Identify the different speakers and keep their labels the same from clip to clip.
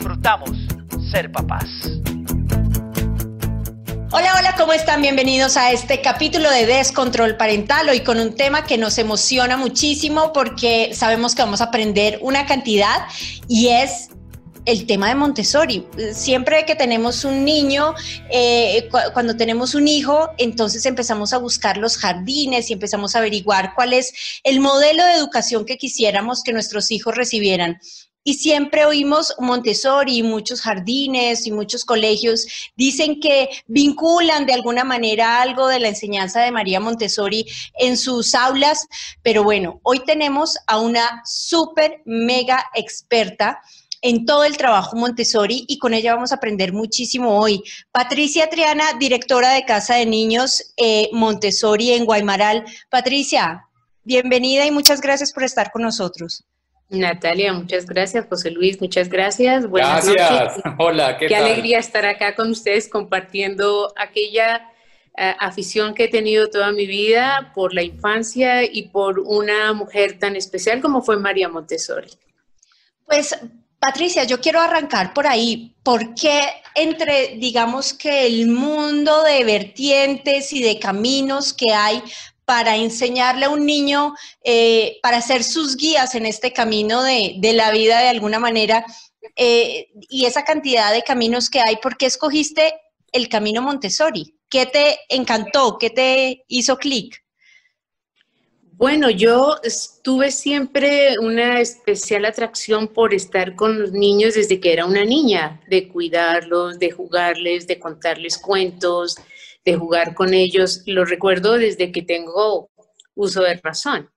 Speaker 1: disfrutamos ser papás.
Speaker 2: Hola, hola, ¿cómo están? Bienvenidos a este capítulo de Descontrol Parental, hoy con un tema que nos emociona muchísimo porque sabemos que vamos a aprender una cantidad y es el tema de Montessori. Siempre que tenemos un niño, eh, cuando tenemos un hijo, entonces empezamos a buscar los jardines y empezamos a averiguar cuál es el modelo de educación que quisiéramos que nuestros hijos recibieran. Y siempre oímos Montessori, y muchos jardines y muchos colegios dicen que vinculan de alguna manera algo de la enseñanza de María Montessori en sus aulas, pero bueno, hoy tenemos a una súper mega experta en todo el trabajo Montessori y con ella vamos a aprender muchísimo hoy. Patricia Triana, directora de Casa de Niños eh, Montessori en Guaymaral. Patricia, bienvenida y muchas gracias por estar con nosotros.
Speaker 3: Natalia, muchas gracias. José Luis, muchas gracias.
Speaker 4: Buenas gracias. Hola,
Speaker 3: ¿qué, qué alegría estar acá con ustedes compartiendo aquella eh, afición que he tenido toda mi vida por la infancia y por una mujer tan especial como fue María Montessori.
Speaker 2: Pues Patricia, yo quiero arrancar por ahí. ¿Por qué entre, digamos que el mundo de vertientes y de caminos que hay para enseñarle a un niño, eh, para ser sus guías en este camino de, la vida de alguna manera, eh, y esa cantidad de caminos que hay, ¿por qué escogiste el camino Montessori? ¿Qué te encantó? ¿Qué te hizo clic?
Speaker 3: Bueno, yo tuve siempre una especial atracción por estar con los niños desde que era una niña, de cuidarlos, de jugarles, de contarles cuentos, de jugar con ellos. Lo recuerdo desde que tengo uso de razón.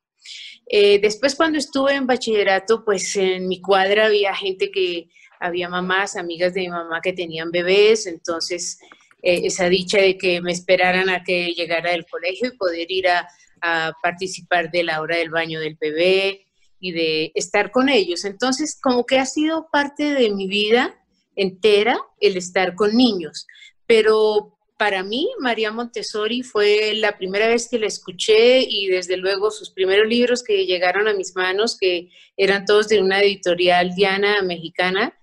Speaker 3: Eh, después cuando estuve en bachillerato, pues en mi cuadra había gente que, había mamás, amigas de mi mamá que tenían bebés, entonces eh, esa dicha de que me esperaran a que llegara del colegio y poder ir a, a participar de la hora del baño del bebé y de estar con ellos. Entonces, como que ha sido parte de mi vida entera el estar con niños. Pero para mí, María Montessori fue la primera vez que la escuché y desde luego sus primeros libros que llegaron a mis manos, que eran todos de una editorial diana mexicana,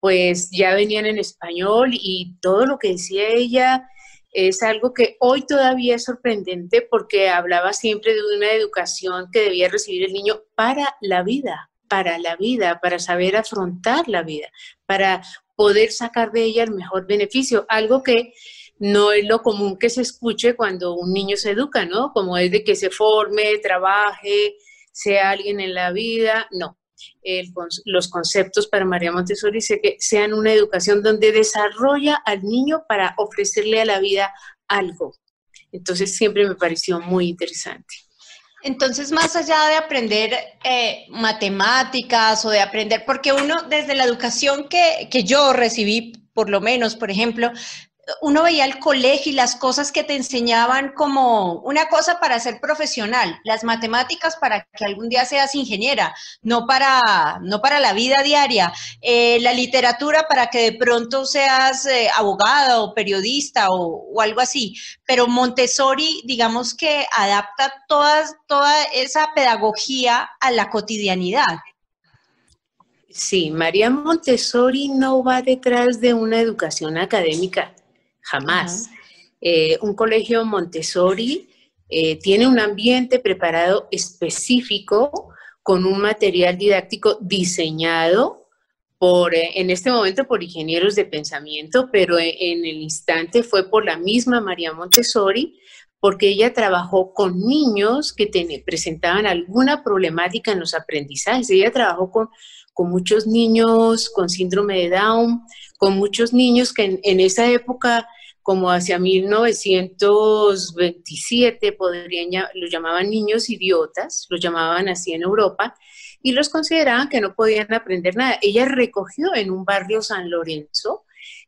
Speaker 3: pues ya venían en español y todo lo que decía ella es algo que hoy todavía es sorprendente porque hablaba siempre de una educación que debía recibir el niño para la vida, para la vida, para saber afrontar la vida, para poder sacar de ella el mejor beneficio, algo que no es lo común que se escuche cuando un niño se educa, ¿no? Como es de que se forme, trabaje, sea alguien en la vida, no. los conceptos para María Montessori dice que sean una educación donde desarrolla al niño para ofrecerle a la vida algo. Entonces siempre me pareció muy interesante.
Speaker 2: Entonces, más allá de aprender eh, matemáticas o de aprender, porque uno desde la educación que, que yo recibí, por lo menos, por ejemplo, uno veía el colegio y las cosas que te enseñaban como una cosa para ser profesional, las matemáticas para que algún día seas ingeniera, no para, no para la vida diaria, eh, la literatura para que de pronto seas eh, abogada o periodista o, algo así. Pero Montessori, digamos que adapta todas, toda esa pedagogía a la cotidianidad.
Speaker 3: Sí, María Montessori no va detrás de una educación académica jamás. Eh, un colegio Montessori eh, tiene un ambiente preparado específico con un material didáctico diseñado por, eh, en este momento por ingenieros de pensamiento, pero en, el instante fue por la misma María Montessori, porque ella trabajó con niños que presentaban alguna problemática en los aprendizajes. Ella trabajó con, con muchos niños con síndrome de Down, con muchos niños que en, esa época, como hacia 1927, podrían, los llamaban niños idiotas, los llamaban así en Europa, y los consideraban que no podían aprender nada. Ella recogió en un barrio San Lorenzo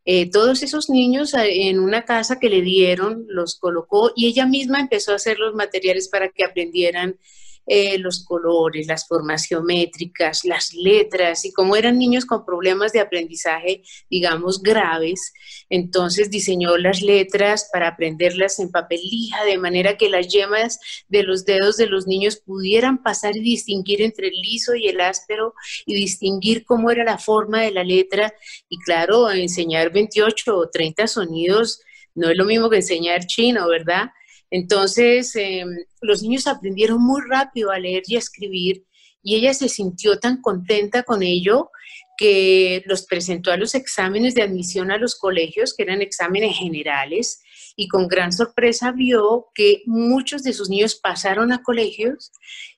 Speaker 3: eh, todos esos niños eh, en una casa que le dieron, los colocó y ella misma empezó a hacer los materiales para que aprendieran eh, los colores, las formas geométricas, las letras, y como eran niños con problemas de aprendizaje, digamos, graves, entonces diseñó las letras para aprenderlas en papel lija, de manera que las yemas de los dedos de los niños pudieran pasar y distinguir entre el liso y el áspero y distinguir cómo era la forma de la letra. Y claro, enseñar 28 o 30 sonidos no es lo mismo que enseñar chino, ¿verdad? Entonces, em, los niños aprendieron muy rápido a leer y a escribir y ella se sintió tan contenta con ello que los presentó a los exámenes de admisión a los colegios, que eran exámenes generales, y con gran sorpresa vio que muchos de sus niños pasaron a colegios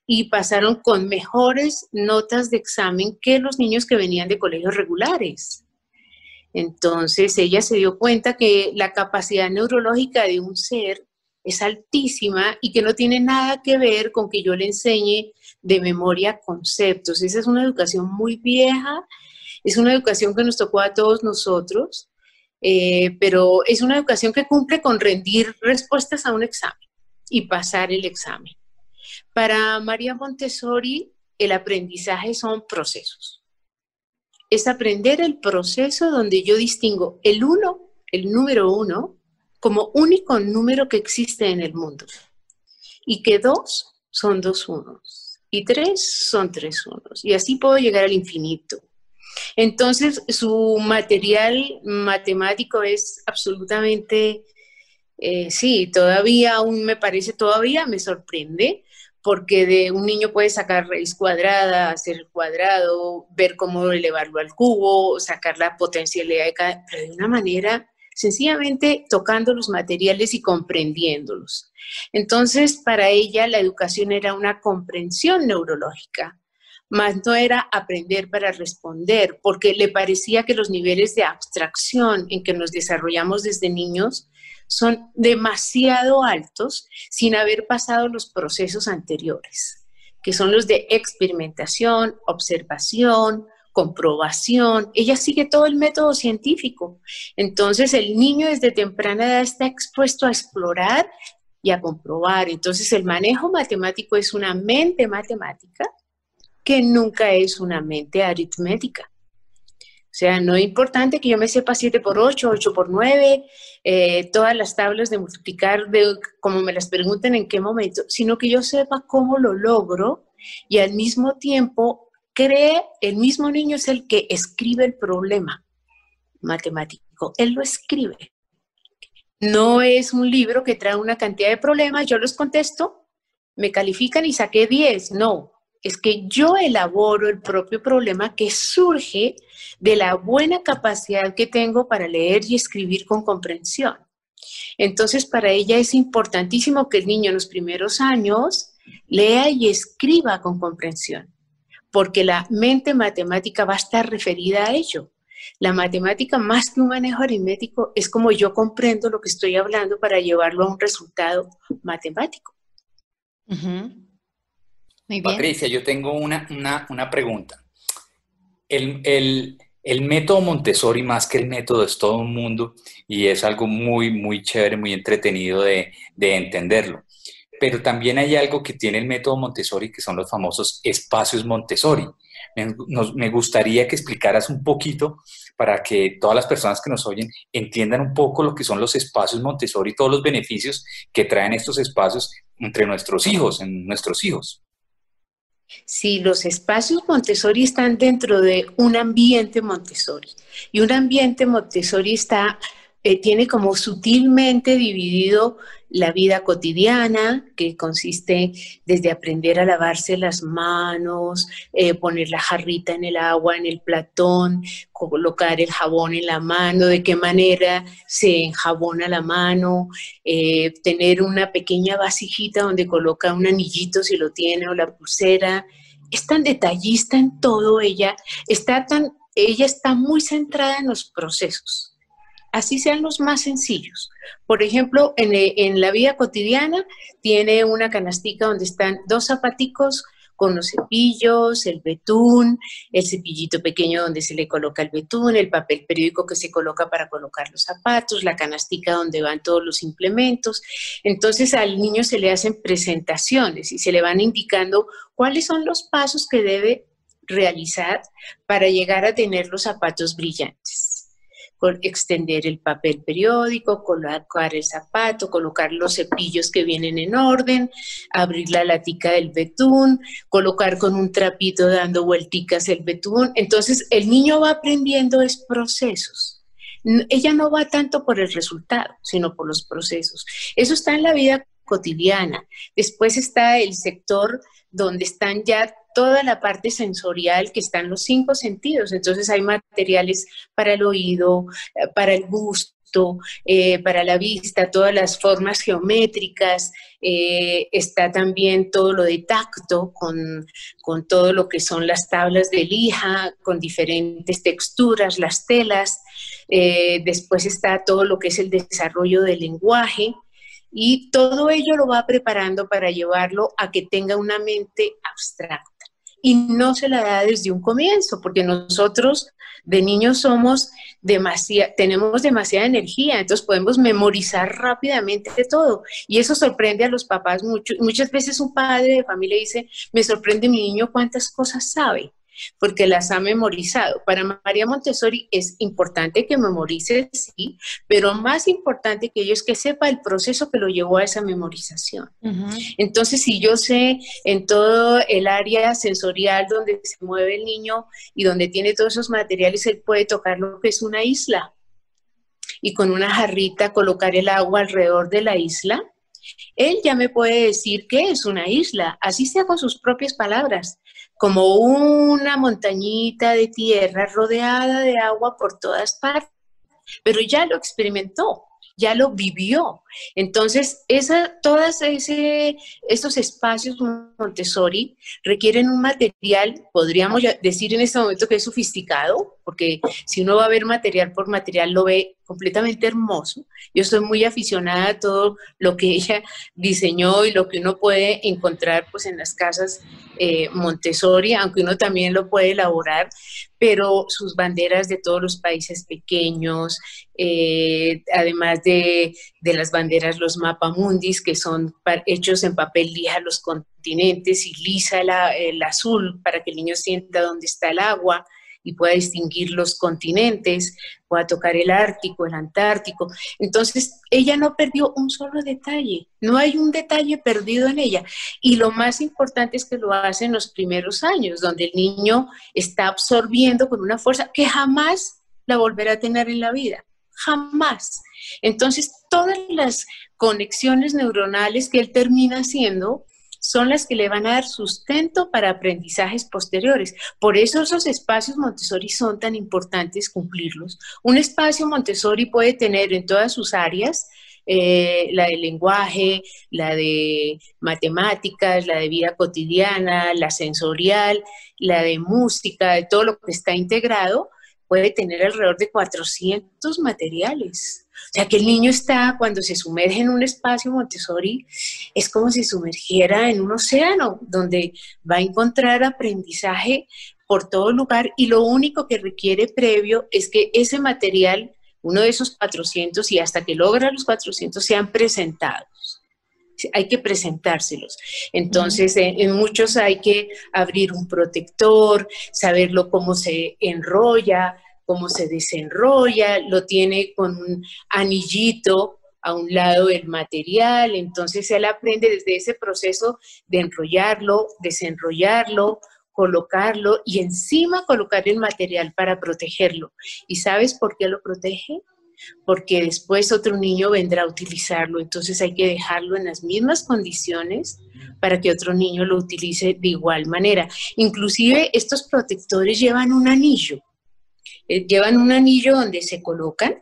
Speaker 3: y pasaron con mejores notas de examen que los niños que venían de colegios regulares. Entonces ella se dio cuenta que la capacidad neurológica de un ser es altísima y que no tiene nada que ver con que yo le enseñe de memoria conceptos. Esa es una educación muy vieja, es una educación que nos tocó a todos nosotros, eh, pero es una educación que cumple con rendir respuestas a un examen y pasar el examen. Para María Montessori, el aprendizaje son procesos. Es aprender el proceso donde yo distingo el uno, el número uno, como único número que existe en el mundo. Y que dos son dos unos. Y tres son tres unos. Y así puedo llegar al infinito. Entonces, su material matemático es absolutamente, eh, sí, todavía aún me parece, todavía me sorprende, porque de un niño puede sacar raíz cuadrada, hacer cuadrado, ver cómo elevarlo al cubo, sacar la potencialidad de cada, pero de una manera sencillamente tocando los materiales y comprendiéndolos. Entonces, para ella la educación era una comprensión neurológica, más no era aprender para responder, porque le parecía que los niveles de abstracción en que nos desarrollamos desde niños son demasiado altos sin haber pasado los procesos anteriores, que son los de experimentación, observación, comprobación, ella sigue todo el método científico. Entonces el niño desde temprana edad está expuesto a explorar y a comprobar. Entonces el manejo matemático es una mente matemática que nunca es una mente aritmética. O sea, no es importante que yo me sepa 7 por 8, 8 por 9, eh, todas las tablas de multiplicar, de, como me las pregunten en qué momento, sino que yo sepa cómo lo logro y al mismo tiempo cree, el mismo niño es el que escribe el problema matemático, él lo escribe. No es un libro que trae una cantidad de problemas, yo los contesto, me califican y saqué 10, no, es que yo elaboro el propio problema que surge de la buena capacidad que tengo para leer y escribir con comprensión. Entonces, para ella es importantísimo que el niño en los primeros años lea y escriba con comprensión porque la mente matemática va a estar referida a ello. La matemática, más que un manejo aritmético, es como yo comprendo lo que estoy hablando para llevarlo a un resultado matemático.
Speaker 4: Patricia, yo tengo una, pregunta. El, método Montessori, más que el método, es todo un mundo y es algo muy, muy chévere, muy entretenido de, de entenderlo pero también hay algo que tiene el método Montessori, que son los famosos espacios Montessori. Me, gustaría que explicaras un poquito para que todas las personas que nos oyen entiendan un poco lo que son los espacios Montessori y todos los beneficios que traen estos espacios entre nuestros hijos, en nuestros hijos.
Speaker 3: Sí, los espacios Montessori están dentro de un ambiente Montessori y un ambiente Montessori está eh, tiene como sutilmente dividido la vida cotidiana, que consiste desde aprender a lavarse las manos, eh, poner la jarrita en el agua, en el platón, colocar el jabón en la mano, de qué manera se enjabona la mano, eh, tener una pequeña vasijita donde coloca un anillito si lo tiene o la pulsera. Es tan detallista en todo ella, está tan, ella está muy centrada en los procesos así sean los más sencillos. Por ejemplo, en, la vida cotidiana tiene una canastica donde están dos zapaticos con los cepillos, el betún, el cepillito pequeño donde se le coloca el betún, el papel periódico que se coloca para colocar los zapatos, la canastica donde van todos los implementos. Entonces al niño se le hacen presentaciones y se le van indicando cuáles son los pasos que debe realizar para llegar a tener los zapatos brillantes extender el papel periódico, colocar el zapato, colocar los cepillos que vienen en orden, abrir la latica del betún, colocar con un trapito dando vuelticas el betún. Entonces el niño va aprendiendo es procesos. Ella no va tanto por el resultado, sino por los procesos. Eso está en la vida cotidiana. Después está el sector donde están ya toda la parte sensorial que están los cinco sentidos. Entonces hay materiales para el oído, eh, para el gusto, eh, para la vista, todas las formas geométricas, eh, está también todo lo de tacto con, con, todo lo que son las tablas de lija, con diferentes texturas, las telas, después está todo lo que es el desarrollo del lenguaje, y todo ello lo va preparando para llevarlo a que tenga una mente abstracta. Y no se la da desde un comienzo, porque nosotros de niños somos demasiado, tenemos demasiada energía, entonces podemos memorizar rápidamente todo. Y eso sorprende a los papás mucho. Muchas veces un padre de familia dice, me sorprende mi niño cuántas cosas sabe porque las ha memorizado. Para María Montessori es importante que memorice, sí, pero más importante que ello es que sepa el proceso que lo llevó a esa memorización. Entonces, si yo sé en todo el área sensorial donde se mueve el niño y donde tiene todos esos materiales, él puede tocar lo que es una isla y con una jarrita colocar el agua alrededor de la isla él ya me puede decir que es una isla, así sea con sus propias palabras, como una montañita de tierra rodeada de agua por todas partes, pero ya lo experimentó ya lo vivió. Entonces, esa, todos estos espacios Montessori requieren un material, podríamos decir en este momento que es sofisticado, porque si uno va a ver material por material, lo ve completamente hermoso. Yo estoy muy aficionada a todo lo que ella diseñó y lo que uno puede encontrar pues, en las casas eh, Montessori, aunque uno también lo puede elaborar, pero sus banderas de todos los países pequeños, eh, además de, las banderas, los mapamundis, que son hechos en papel lija los continentes y lisa el azul para que el niño sienta dónde está el agua y pueda distinguir los continentes, pueda tocar el Ártico, el Antártico. Entonces, ella no perdió un solo detalle, no hay un detalle perdido en ella. Y lo más importante es que lo hace en los primeros años, donde el niño está absorbiendo con una fuerza que jamás la volverá a tener en la vida, jamás. Entonces, todas las conexiones neuronales que él termina haciendo son las que le van a dar sustento para aprendizajes posteriores. Por eso esos espacios Montessori son tan importantes cumplirlos. Un espacio Montessori puede tener en todas sus áreas eh, la de lenguaje, la de matemáticas, la de vida cotidiana, la sensorial, la de música, de todo lo que está integrado, puede tener alrededor de 400 materiales. O sea, que el niño está, cuando se sumerge en un espacio Montessori, es como si sumergiera en un océano, donde va a encontrar aprendizaje por todo lugar y lo único que requiere previo es que ese material, uno de esos 400 y hasta que logra los 400, sean presentados hay que presentárselos. Entonces, en, muchos hay que abrir un protector, saberlo cómo se enrolla, cómo se desenrolla, lo tiene con un anillito a un lado del material, entonces él aprende desde ese proceso de enrollarlo, desenrollarlo, colocarlo y encima colocar el material para protegerlo. ¿Y sabes por qué lo protege? Porque después otro niño vendrá a utilizarlo, entonces hay que dejarlo en las mismas condiciones para que otro niño lo utilice de igual manera. Inclusive estos protectores llevan un anillo eh, llevan un anillo donde se colocan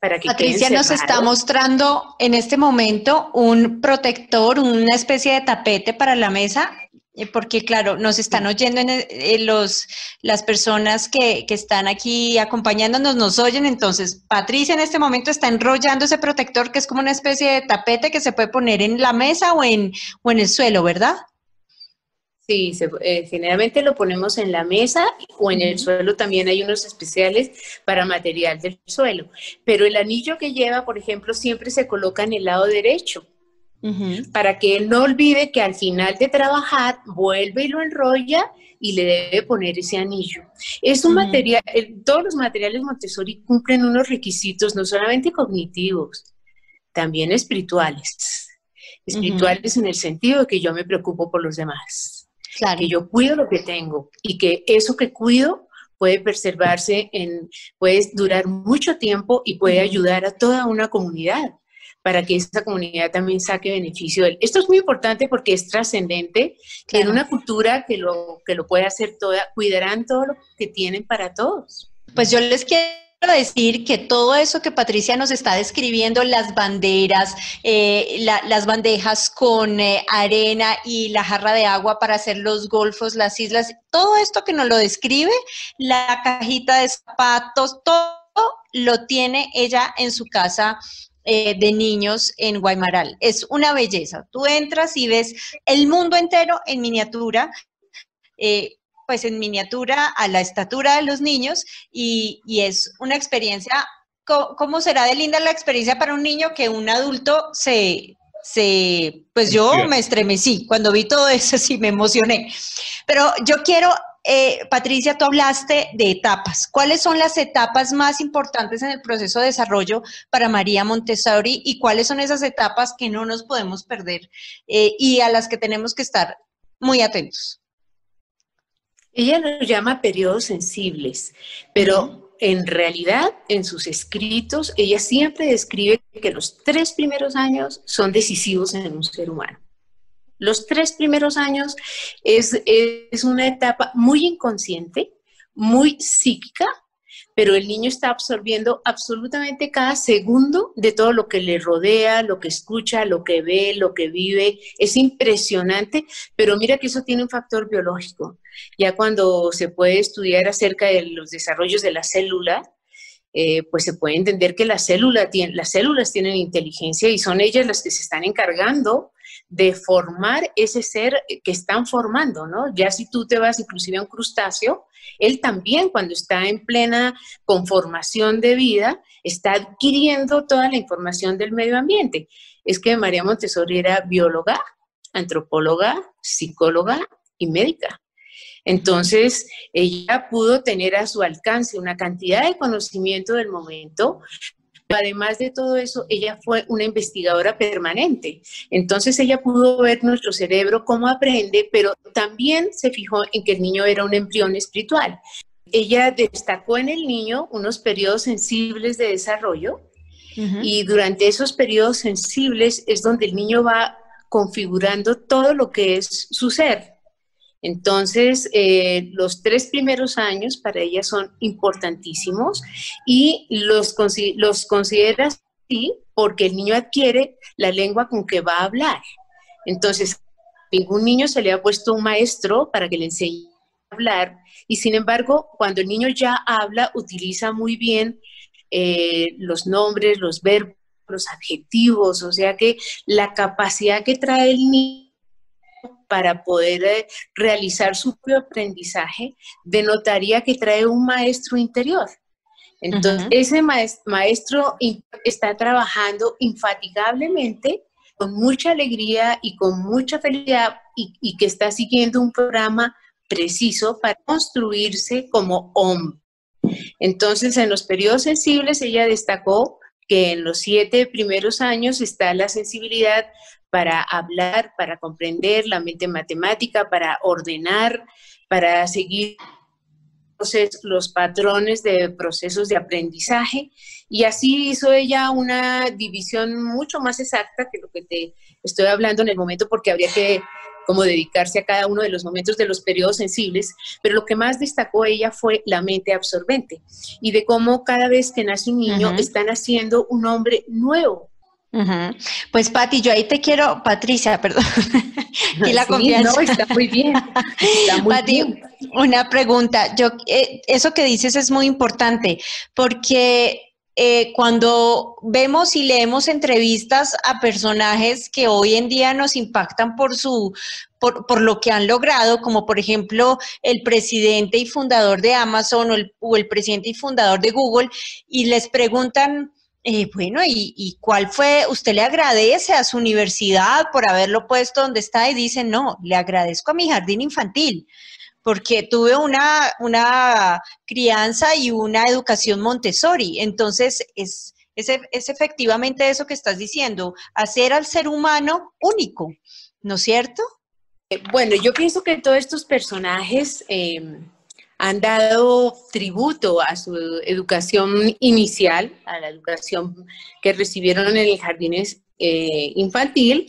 Speaker 3: para que
Speaker 2: Patricia nos está mostrando en este momento un protector, una especie de tapete para la mesa, eh, porque claro, nos están oyendo en, eh, los, las personas que, que, están aquí acompañándonos, nos oyen, entonces Patricia en este momento está enrollando ese protector que es como una especie de tapete que se puede poner en la mesa o en, o en el suelo, ¿verdad?
Speaker 3: Sí, eh, generalmente lo ponemos en la mesa o en el suelo también hay unos especiales para material del suelo. Pero el anillo que lleva, por ejemplo, siempre se coloca en el lado derecho. Para que él no olvide que al final de trabajar vuelve y lo enrolla y le debe poner ese anillo. Es un material, todos los materiales Montessori cumplen unos requisitos no solamente cognitivos, también espirituales. Espirituales en el sentido de que yo me preocupo por los demás que yo cuido lo que tengo y que eso que cuido puede preservarse, en, puede durar mucho tiempo y puede ayudar a toda una comunidad para que esa comunidad también saque beneficio de él. Esto es muy importante porque es trascendente que en una cultura que lo, que lo puede hacer toda, cuidarán todo lo que tienen para todos.
Speaker 2: Pues yo les quiero decir que todo eso que Patricia nos está describiendo, las banderas, eh, las bandejas con eh, arena y la jarra de agua para hacer los golfos, las islas, todo esto que nos lo describe, la cajita de zapatos, todo lo tiene ella en su casa eh, de niños en Guaymaral. Es una belleza. Tú entras y ves el mundo entero en miniatura pues en miniatura a la estatura de los niños y, es una experiencia, ¿cómo, será de linda la experiencia para un niño que un adulto se, se, pues yo me estremecí cuando vi todo eso, sí me emocioné. Pero yo quiero, eh, Patricia, tú hablaste de etapas. ¿Cuáles son las etapas más importantes en el proceso de desarrollo para María Montessori y cuáles son esas etapas que no nos podemos perder eh, y a las que tenemos que estar muy atentos?
Speaker 3: Ella los llama periodos sensibles, pero en realidad en sus escritos ella siempre describe que los tres primeros años son decisivos en un ser humano. Los tres primeros años es, es una etapa muy inconsciente, muy psíquica, pero el niño está absorbiendo absolutamente cada segundo de todo lo que le rodea, lo que escucha, lo que ve, lo que vive. Es impresionante, pero mira que eso tiene un factor biológico. Ya cuando se puede estudiar acerca de los desarrollos de la célula, eh, pues se puede entender que la célula las células tienen inteligencia y son ellas las que se están encargando de formar ese ser que están formando, ¿no? Ya si tú te vas inclusive a un crustáceo, él también cuando está en plena conformación de vida, está adquiriendo toda la información del medio ambiente. Es que María Montessori era bióloga, antropóloga, psicóloga y médica. Entonces, ella pudo tener a su alcance una cantidad de conocimiento del momento, Además de todo eso, ella fue una investigadora permanente. Entonces ella pudo ver nuestro cerebro, cómo aprende, pero también se fijó en que el niño era un embrión espiritual. Ella destacó en el niño unos periodos sensibles de desarrollo y durante esos periodos sensibles es donde el niño va configurando todo lo que es su ser. Entonces, eh, los tres primeros años para ella son importantísimos y los, los considera así porque el niño adquiere la lengua con que va a hablar. Entonces, ningún niño se le ha puesto un maestro para que le enseñe a hablar y sin embargo, cuando el niño ya habla, utiliza muy bien eh, los nombres, los verbos, los adjetivos, o sea que la capacidad que trae el niño para poder eh, realizar su propio aprendizaje, denotaría que trae un maestro interior. Entonces, ese maestro está trabajando infatigablemente, con mucha alegría y con mucha felicidad, y, que está siguiendo un programa preciso para construirse como hombre. Entonces, en los periodos sensibles, ella destacó que en los siete primeros años está la sensibilidad para hablar, para comprender la mente matemática, para ordenar, para seguir los patrones de procesos de aprendizaje. Y así hizo ella una división mucho más exacta que lo que te estoy hablando en el momento, porque habría que como dedicarse a cada uno de los momentos de los periodos sensibles, pero lo que más destacó ella fue la mente absorbente y de cómo cada vez que nace un niño están haciendo un hombre nuevo,
Speaker 2: pues Pati, yo ahí te quiero, Patricia, perdón, y la confianza.
Speaker 3: No, está muy bien.
Speaker 2: Pati, una pregunta. Yo, eh, eso que dices es muy importante porque eh, cuando vemos y leemos entrevistas a personajes que hoy en día nos impactan por su, por, lo que han logrado, como por ejemplo el presidente y fundador de Amazon o el, presidente y fundador de Google, y les preguntan, eh, bueno, ¿y, cuál fue? ¿Usted le agradece a su universidad por haberlo puesto donde está? Y dicen, no, le agradezco a mi jardín infantil porque tuve una, una crianza y una educación Montessori. Entonces, es, es, es efectivamente eso que estás diciendo, hacer al ser humano único, ¿no es cierto?
Speaker 3: Eh, bueno, yo pienso que todos estos personajes em, han dado tributo a su educación inicial, a la educación que recibieron en el jardín eh, infantil,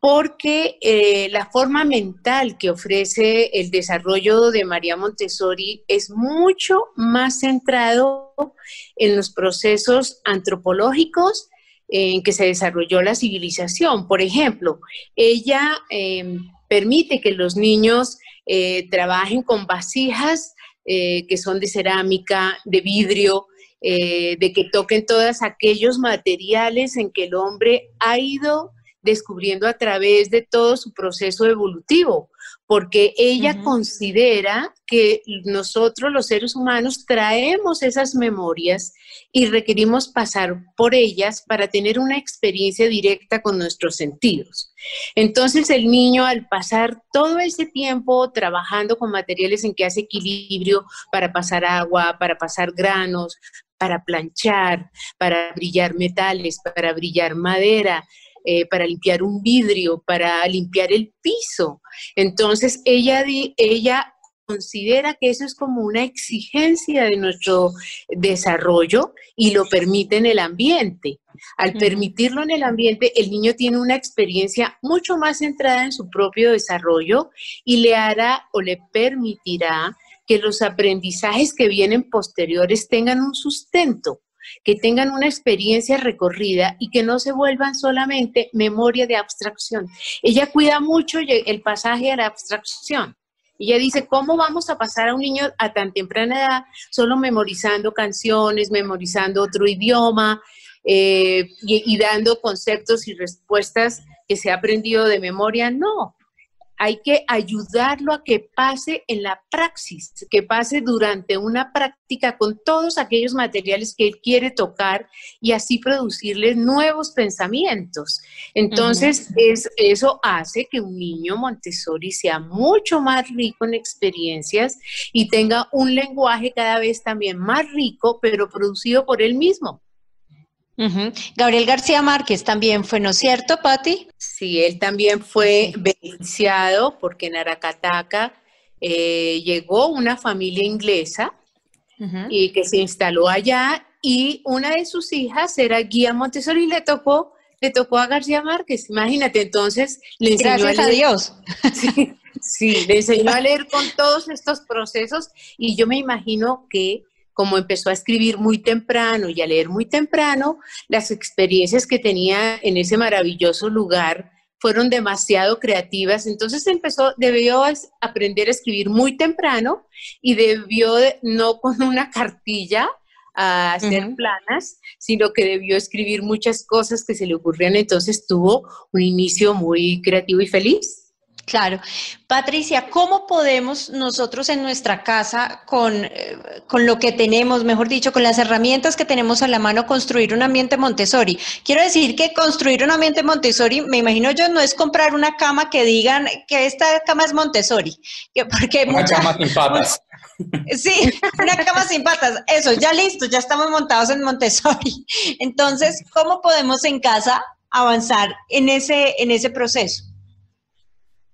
Speaker 3: porque eh, la forma mental que ofrece el desarrollo de María Montessori es mucho más centrado en los procesos antropológicos en que se desarrolló la civilización. Por ejemplo, ella em, permite que los niños eh, trabajen con vasijas eh, que son de cerámica, de vidrio, eh, de que toquen todos aquellos materiales en que el hombre ha ido descubriendo a través de todo su proceso evolutivo porque ella considera que nosotros los seres humanos traemos esas memorias y requerimos pasar por ellas para tener una experiencia directa con nuestros sentidos. Entonces el niño al pasar todo ese tiempo trabajando con materiales en que hace equilibrio para pasar agua, para pasar granos, para planchar, para brillar metales, para brillar madera, eh, para limpiar un vidrio, para limpiar el piso. Entonces, ella, ella considera que eso es como una exigencia de nuestro desarrollo y lo permite en el ambiente. Al permitirlo en el ambiente, el niño tiene una experiencia mucho más centrada en su propio desarrollo y le hará o le permitirá que los aprendizajes que vienen posteriores tengan un sustento que tengan una experiencia recorrida y que no se vuelvan solamente memoria de abstracción. Ella cuida mucho el pasaje a la abstracción. Ella dice, ¿cómo vamos a pasar a un niño a tan temprana edad solo memorizando canciones, memorizando otro idioma eh, y dando conceptos y respuestas que se ha aprendido de memoria? No, hay que ayudarlo a que pase en la praxis, que pase durante una práctica con todos aquellos materiales que él quiere tocar y así producirle nuevos pensamientos. Entonces, es, eso hace que un niño Montessori sea mucho más rico en experiencias y tenga un lenguaje cada vez también más rico, pero producido por él mismo.
Speaker 2: Gabriel García Márquez también fue, ¿no es cierto, Patti?
Speaker 3: Sí, él también fue beneficiado porque en Aracataca eh, llegó una familia inglesa y que se instaló allá y una de sus hijas era Guía Montessori y le tocó, le tocó a García Márquez. Imagínate, entonces le enseñó
Speaker 2: Gracias a, Dios.
Speaker 3: sí, le enseñó a leer con todos estos procesos y yo me imagino que como empezó a escribir muy temprano y a leer muy temprano, las experiencias que tenía en ese maravilloso lugar fueron demasiado creativas. Entonces empezó, debió aprender a escribir muy temprano y debió, no con una cartilla, a hacer planas, sino que debió escribir muchas cosas que se le ocurrían. Entonces tuvo un inicio muy creativo y feliz.
Speaker 2: Claro. Patricia, ¿cómo podemos nosotros en nuestra casa, con, eh, con, lo que tenemos, mejor dicho, con las herramientas que tenemos a la mano, construir un ambiente Montessori? Quiero decir que construir un ambiente Montessori, me imagino yo, no es comprar una cama que digan que esta cama es Montessori. porque
Speaker 4: una cama sin patas.
Speaker 2: Sí, una cama sin patas. Eso, ya listo, ya estamos montados en Montessori. Entonces, ¿cómo podemos en casa avanzar en ese, en ese proceso?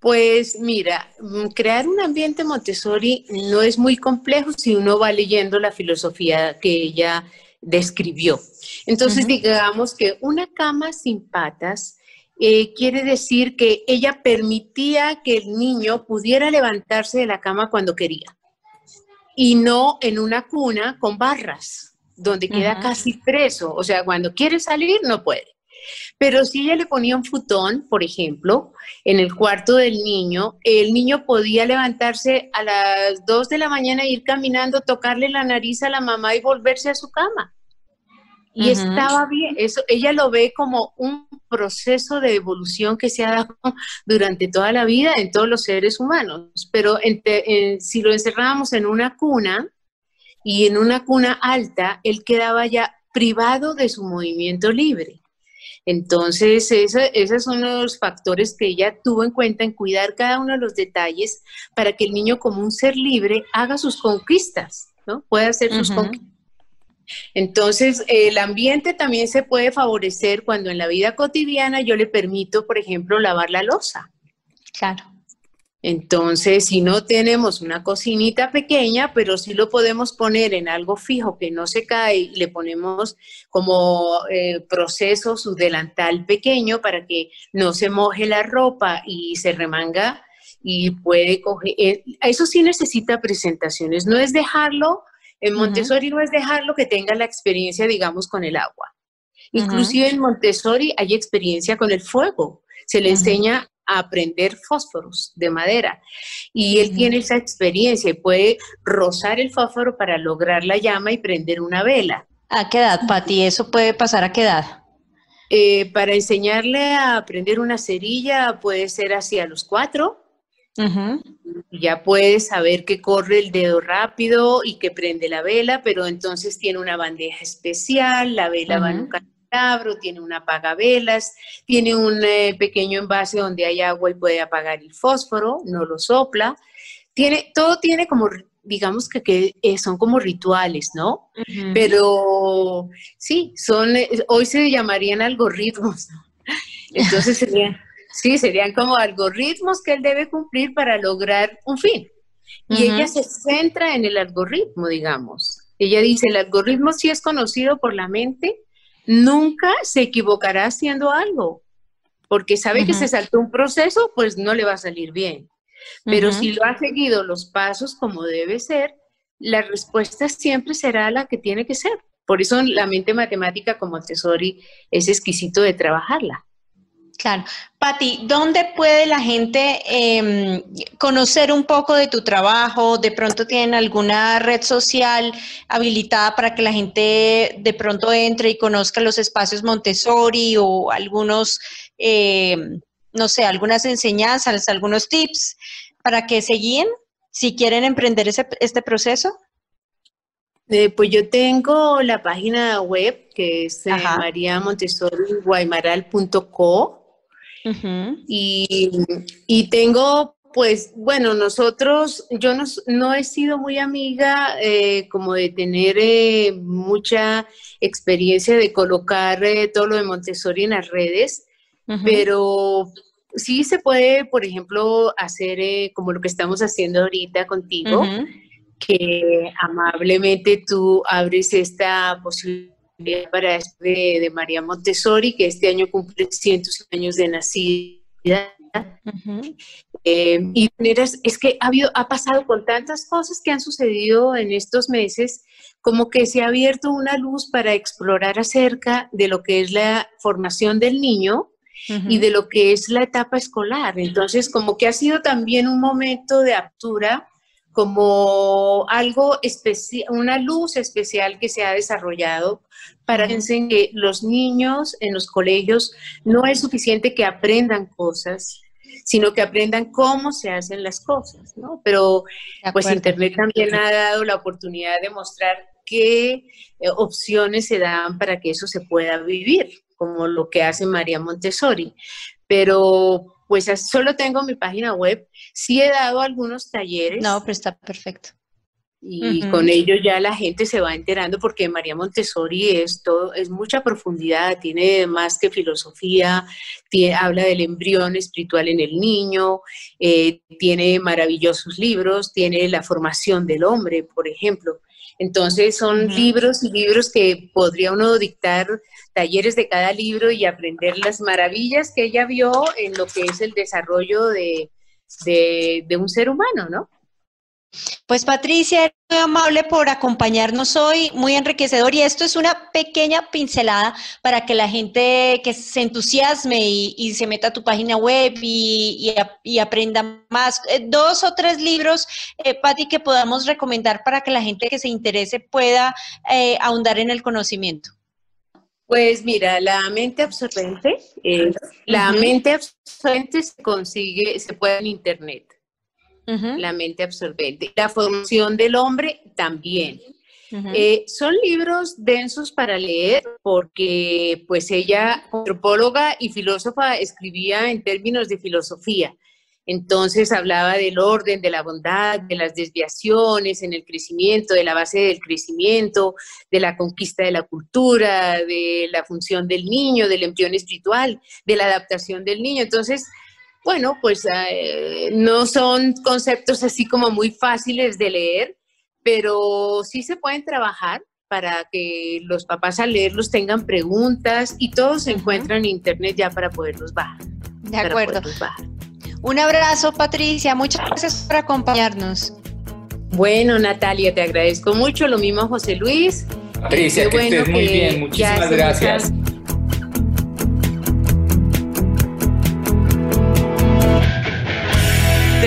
Speaker 3: Pues mira, mm, crear un ambiente Montessori no es muy complejo si uno va leyendo la filosofía que ella describió. Entonces, digamos que una cama sin patas eh, quiere decir que ella permitía que el niño pudiera levantarse de la cama cuando quería y no en una cuna con barras, donde queda casi preso. O sea, cuando quiere salir, no puede. Pero si ella le ponía un futón, por ejemplo, en el cuarto del niño, el niño podía levantarse a las 2 de la mañana, ir caminando, tocarle la nariz a la mamá y volverse a su cama. y estaba bien. Eso, ella lo ve como un proceso de evolución que se ha dado durante toda la vida en todos los seres humanos. Pero si lo encerrábamos en una cuna y en una cuna alta, él quedaba ya privado de su movimiento libre. Entonces, esos son los factores que ella tuvo en cuenta en cuidar cada uno de los detalles para que el niño como un ser libre haga sus conquistas, ¿no? Pueda hacer sus conquistas entonces, el ambiente también se puede favorecer cuando en la vida cotidiana yo le permito, por ejemplo, lavar la losa.
Speaker 2: Claro.
Speaker 3: Entonces, si no tenemos una cocinita pequeña, pero sí lo podemos poner en algo fijo que no se cae, le ponemos como eh, proceso su delantal pequeño para que no se moje la ropa y se remanga y puede coger. Eh, eso sí necesita presentaciones, no es dejarlo en Montessori no es dejarlo que tenga la experiencia, digamos, con el agua. Inclusive en Montessori hay experiencia con el fuego. Se le enseña a prender fósforos de madera. Y él tiene esa experiencia y puede rozar el fósforo para lograr la llama y prender una vela.
Speaker 2: ¿A qué edad, Pati? ¿Eso puede pasar a qué edad?
Speaker 3: Eh, para enseñarle a prender una cerilla puede ser hacia los cuatro ya puedes saber que corre el dedo rápido y que prende la vela, pero entonces tiene una bandeja especial, la vela va en un candelabro, tiene un apagavelas, tiene un eh, pequeño envase donde hay agua y puede apagar el fósforo, no lo sopla. Tiene, todo tiene como, digamos que, eh, son como rituales, ¿no? Pero sí, son, eh, hoy se llamarían algoritmos, Entonces serían Sí, serían como algoritmos que él debe cumplir para lograr un fin. Y ella se centra en el algoritmo, digamos. Ella dice, el algoritmo si es conocido por la mente, nunca se equivocará haciendo algo, porque sabe que se saltó un proceso, pues no le va a salir bien. Pero si lo ha seguido los pasos como debe ser, la respuesta siempre será la que tiene que ser. Por eso la mente matemática como Tesori es exquisito de trabajarla.
Speaker 2: Claro. Patti, ¿dónde puede la gente em, conocer un poco de tu trabajo? ¿De pronto tienen alguna red social habilitada para que la gente de pronto entre y conozca los espacios Montessori o algunos, em, no sé, algunas enseñanzas, algunos tips para que se guíen si quieren emprender este proceso?
Speaker 3: Eh, pues yo tengo la página web que es eh, y, tengo, pues, bueno, nosotros, yo no, he sido muy amiga eh, como de tener eh, mucha experiencia de colocar eh, todo lo de Montessori en las redes, pero sí se puede, por ejemplo, hacer como lo que estamos haciendo ahorita contigo, que amablemente tú abres esta posibilidad para de, de, María Montessori, que este año cumple 100 años de nacida. Eh, y es que ha, habido, ha pasado con tantas cosas que han sucedido en estos meses, como que se ha abierto una luz para explorar acerca de lo que es la formación del niño y de lo que es la etapa escolar. Entonces, como que ha sido también un momento de aptura como algo especial, una luz especial que se ha desarrollado para que los niños en los colegios no es suficiente que aprendan cosas, sino que aprendan cómo se hacen las cosas, ¿no? Pero pues Internet también ha dado la oportunidad de mostrar qué eh, opciones se dan para que eso se pueda vivir, como lo que hace María Montessori. Pero pues solo tengo mi página web. Sí he dado algunos talleres.
Speaker 2: No, pero está perfecto.
Speaker 3: Y con ello ya la gente se va enterando porque María Montessori es todo, es mucha profundidad, tiene más que filosofía, habla del embrión espiritual en el niño, eh, tiene maravillosos libros, tiene la formación del hombre, por ejemplo. Entonces son libros y libros que podría uno dictar talleres de cada libro y aprender las maravillas que ella vio en lo que es el desarrollo de, de, un ser humano, ¿no?
Speaker 2: Pues Patricia, muy amable por acompañarnos hoy, muy enriquecedor y esto es una pequeña pincelada para que la gente que se entusiasme y, se meta a tu página web y, aprenda más. Eh, dos o tres libros, eh, Pati, que podamos recomendar para que la gente que se interese pueda eh, ahondar en el conocimiento.
Speaker 3: Pues mira, la mente absorbente, eh, la mente absorbente se consigue, se puede en internet. La mente absorbente. La formación del hombre también. Eh, son libros densos para leer porque pues ella, antropóloga y filósofa, escribía en términos de filosofía. Entonces hablaba del orden, de la bondad, de las desviaciones en el crecimiento, de la base del crecimiento, de la conquista de la cultura, de la función del niño, del embrión espiritual, de la adaptación del niño. Entonces, bueno, pues eh, no son conceptos así como muy fáciles de leer, pero sí se pueden trabajar para que los papás al leerlos tengan preguntas y todos se encuentran en internet ya para poderlos bajar.
Speaker 2: De acuerdo. Un abrazo, Patricia. Muchas gracias por acompañarnos.
Speaker 3: Bueno, Natalia, te agradezco mucho. Lo mismo, José Luis.
Speaker 4: Patricia, que estés muy bien. Muchísimas gracias.